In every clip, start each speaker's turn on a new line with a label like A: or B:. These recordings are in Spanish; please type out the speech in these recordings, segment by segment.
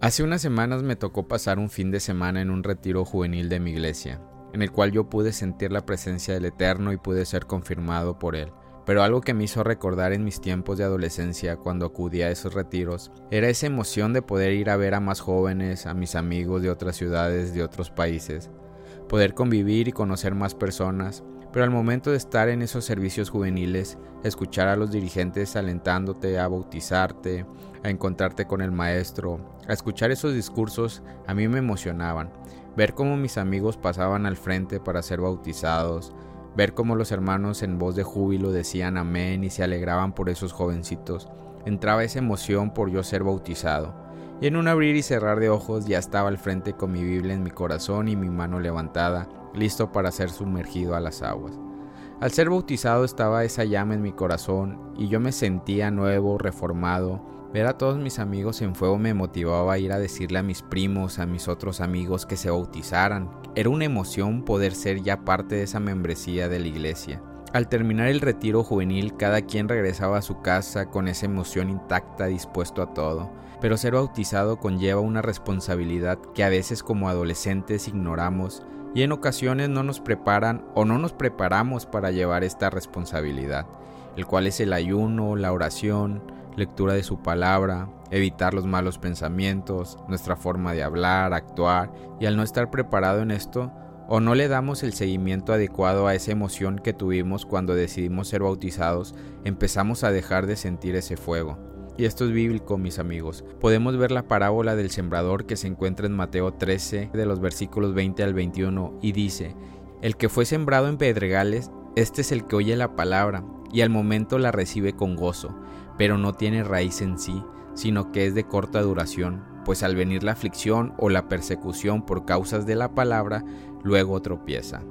A: Hace unas semanas me tocó pasar un fin de semana en un retiro juvenil de mi iglesia, en el cual yo pude sentir la presencia del Eterno y pude ser confirmado por él. Pero algo que me hizo recordar en mis tiempos de adolescencia cuando acudí a esos retiros era esa emoción de poder ir a ver a más jóvenes, a mis amigos de otras ciudades, de otros países, poder convivir y conocer más personas, pero al momento de estar en esos servicios juveniles, escuchar a los dirigentes alentándote a bautizarte, a encontrarte con el maestro, a escuchar esos discursos, a mí me emocionaban. Ver cómo mis amigos pasaban al frente para ser bautizados, ver cómo los hermanos en voz de júbilo decían amén y se alegraban por esos jovencitos, entraba esa emoción por yo ser bautizado. Y en un abrir y cerrar de ojos ya estaba al frente con mi Biblia en mi corazón y mi mano levantada, listo para ser sumergido a las aguas. Al ser bautizado estaba esa llama en mi corazón y yo me sentía nuevo, reformado. Ver a todos mis amigos en fuego me motivaba a ir a decirle a mis primos, a mis otros amigos que se bautizaran. Era una emoción poder ser ya parte de esa membresía de la iglesia. Al terminar el retiro juvenil, cada quien regresaba a su casa con esa emoción intacta, dispuesto a todo. Pero ser bautizado conlleva una responsabilidad que a veces como adolescentes ignoramos y en ocasiones no nos preparan o no nos preparamos para llevar esta responsabilidad, el cual es el ayuno, la oración, lectura de su palabra, evitar los malos pensamientos, nuestra forma de hablar, actuar, y al no estar preparado en esto, o no le damos el seguimiento adecuado a esa emoción que tuvimos cuando decidimos ser bautizados, empezamos a dejar de sentir ese fuego. Y esto es bíblico, mis amigos. Podemos ver la parábola del sembrador que se encuentra en Mateo 13, de los versículos 20 al 21, y dice, El que fue sembrado en pedregales, este es el que oye la palabra, y al momento la recibe con gozo, pero no tiene raíz en sí, sino que es de corta duración, pues al venir la aflicción o la persecución por causas de la palabra, luego tropieza.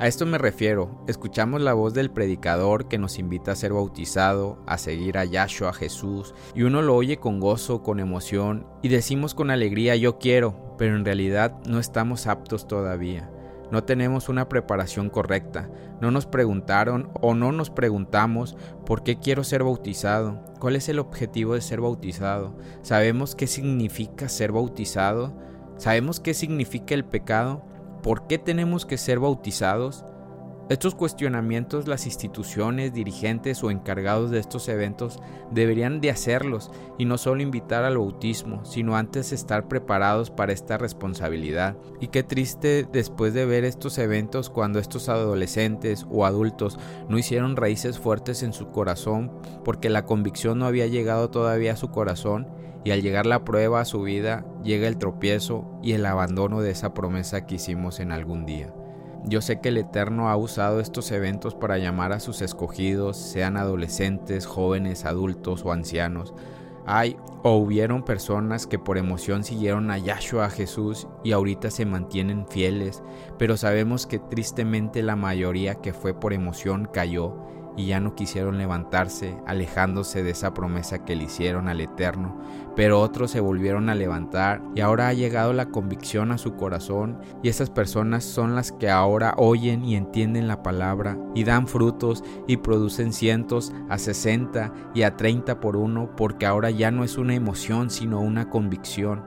A: A esto me refiero, escuchamos la voz del predicador que nos invita a ser bautizado, a seguir a Yahshua, a Jesús, y uno lo oye con gozo, con emoción, y decimos con alegría yo quiero, pero en realidad no estamos aptos todavía. No tenemos una preparación correcta, no nos preguntaron o no nos preguntamos por qué quiero ser bautizado, cuál es el objetivo de ser bautizado, sabemos qué significa ser bautizado, sabemos qué significa el pecado, ¿Por qué tenemos que ser bautizados? Estos cuestionamientos las instituciones, dirigentes o encargados de estos eventos deberían de hacerlos y no solo invitar al bautismo, sino antes estar preparados para esta responsabilidad. Y qué triste después de ver estos eventos cuando estos adolescentes o adultos no hicieron raíces fuertes en su corazón porque la convicción no había llegado todavía a su corazón y al llegar la prueba a su vida llega el tropiezo y el abandono de esa promesa que hicimos en algún día. Yo sé que el Eterno ha usado estos eventos para llamar a sus escogidos, sean adolescentes, jóvenes, adultos o ancianos. Hay o hubieron personas que por emoción siguieron a Yahshua a Jesús y ahorita se mantienen fieles, pero sabemos que tristemente la mayoría que fue por emoción cayó y ya no quisieron levantarse, alejándose de esa promesa que le hicieron al Eterno, pero otros se volvieron a levantar y ahora ha llegado la convicción a su corazón y esas personas son las que ahora oyen y entienden la palabra y dan frutos y producen cientos a 60 y a 30 por uno porque ahora ya no es una emoción sino una convicción.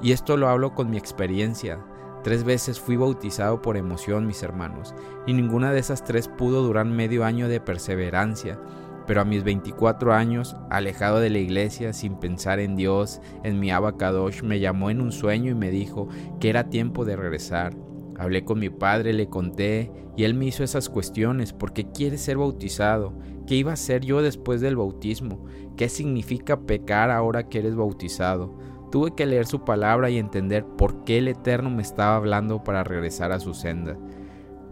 A: Y esto lo hablo con mi experiencia. Tres veces fui bautizado por emoción, mis hermanos, y ninguna de esas tres pudo durar medio año de perseverancia. Pero a mis 24 años, alejado de la iglesia, sin pensar en Dios, en mi abacadosh, me llamó en un sueño y me dijo que era tiempo de regresar. Hablé con mi padre, le conté, y él me hizo esas cuestiones, porque quiere ser bautizado? ¿Qué iba a hacer yo después del bautismo? ¿Qué significa pecar ahora que eres bautizado? Tuve que leer su palabra y entender por qué el Eterno me estaba hablando para regresar a su senda.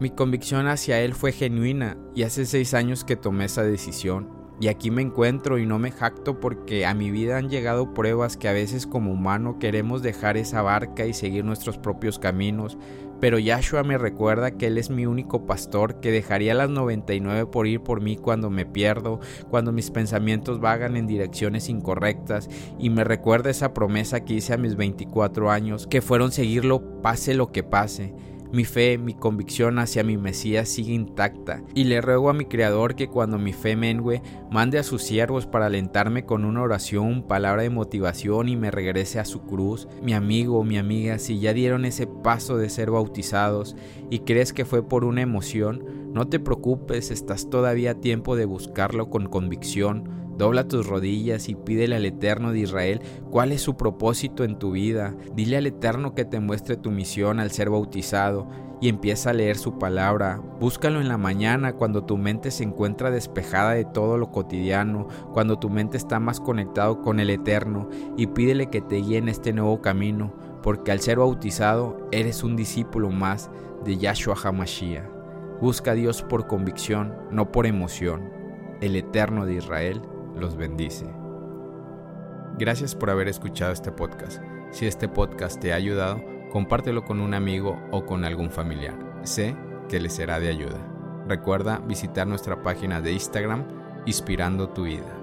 A: Mi convicción hacia Él fue genuina y hace seis años que tomé esa decisión. Y aquí me encuentro y no me jacto porque a mi vida han llegado pruebas que a veces como humano queremos dejar esa barca y seguir nuestros propios caminos, pero Yahshua me recuerda que Él es mi único pastor, que dejaría las 99 por ir por mí cuando me pierdo, cuando mis pensamientos vagan en direcciones incorrectas, y me recuerda esa promesa que hice a mis 24 años, que fueron seguirlo pase lo que pase. Mi fe, mi convicción hacia mi Mesías sigue intacta y le ruego a mi Creador que cuando mi fe mengue, mande a sus siervos para alentarme con una oración, palabra de motivación y me regrese a su cruz. Mi amigo, mi amiga, si ya dieron ese paso de ser bautizados y crees que fue por una emoción, no te preocupes, estás todavía a tiempo de buscarlo con convicción Dobla tus rodillas y pídele al Eterno de Israel cuál es su propósito en tu vida. Dile al Eterno que te muestre tu misión al ser bautizado y empieza a leer su palabra. Búscalo en la mañana cuando tu mente se encuentra despejada de todo lo cotidiano, cuando tu mente está más conectado con el Eterno y pídele que te guíe en este nuevo camino, porque al ser bautizado eres un discípulo más de Yahshua HaMashiach. Busca a Dios por convicción, no por emoción. El Eterno de Israel los bendice. Gracias por haber escuchado este podcast. Si este podcast te ha ayudado, compártelo con un amigo o con algún familiar. Sé que le será de ayuda. Recuerda visitar nuestra página de Instagram, Inspirando tu vida.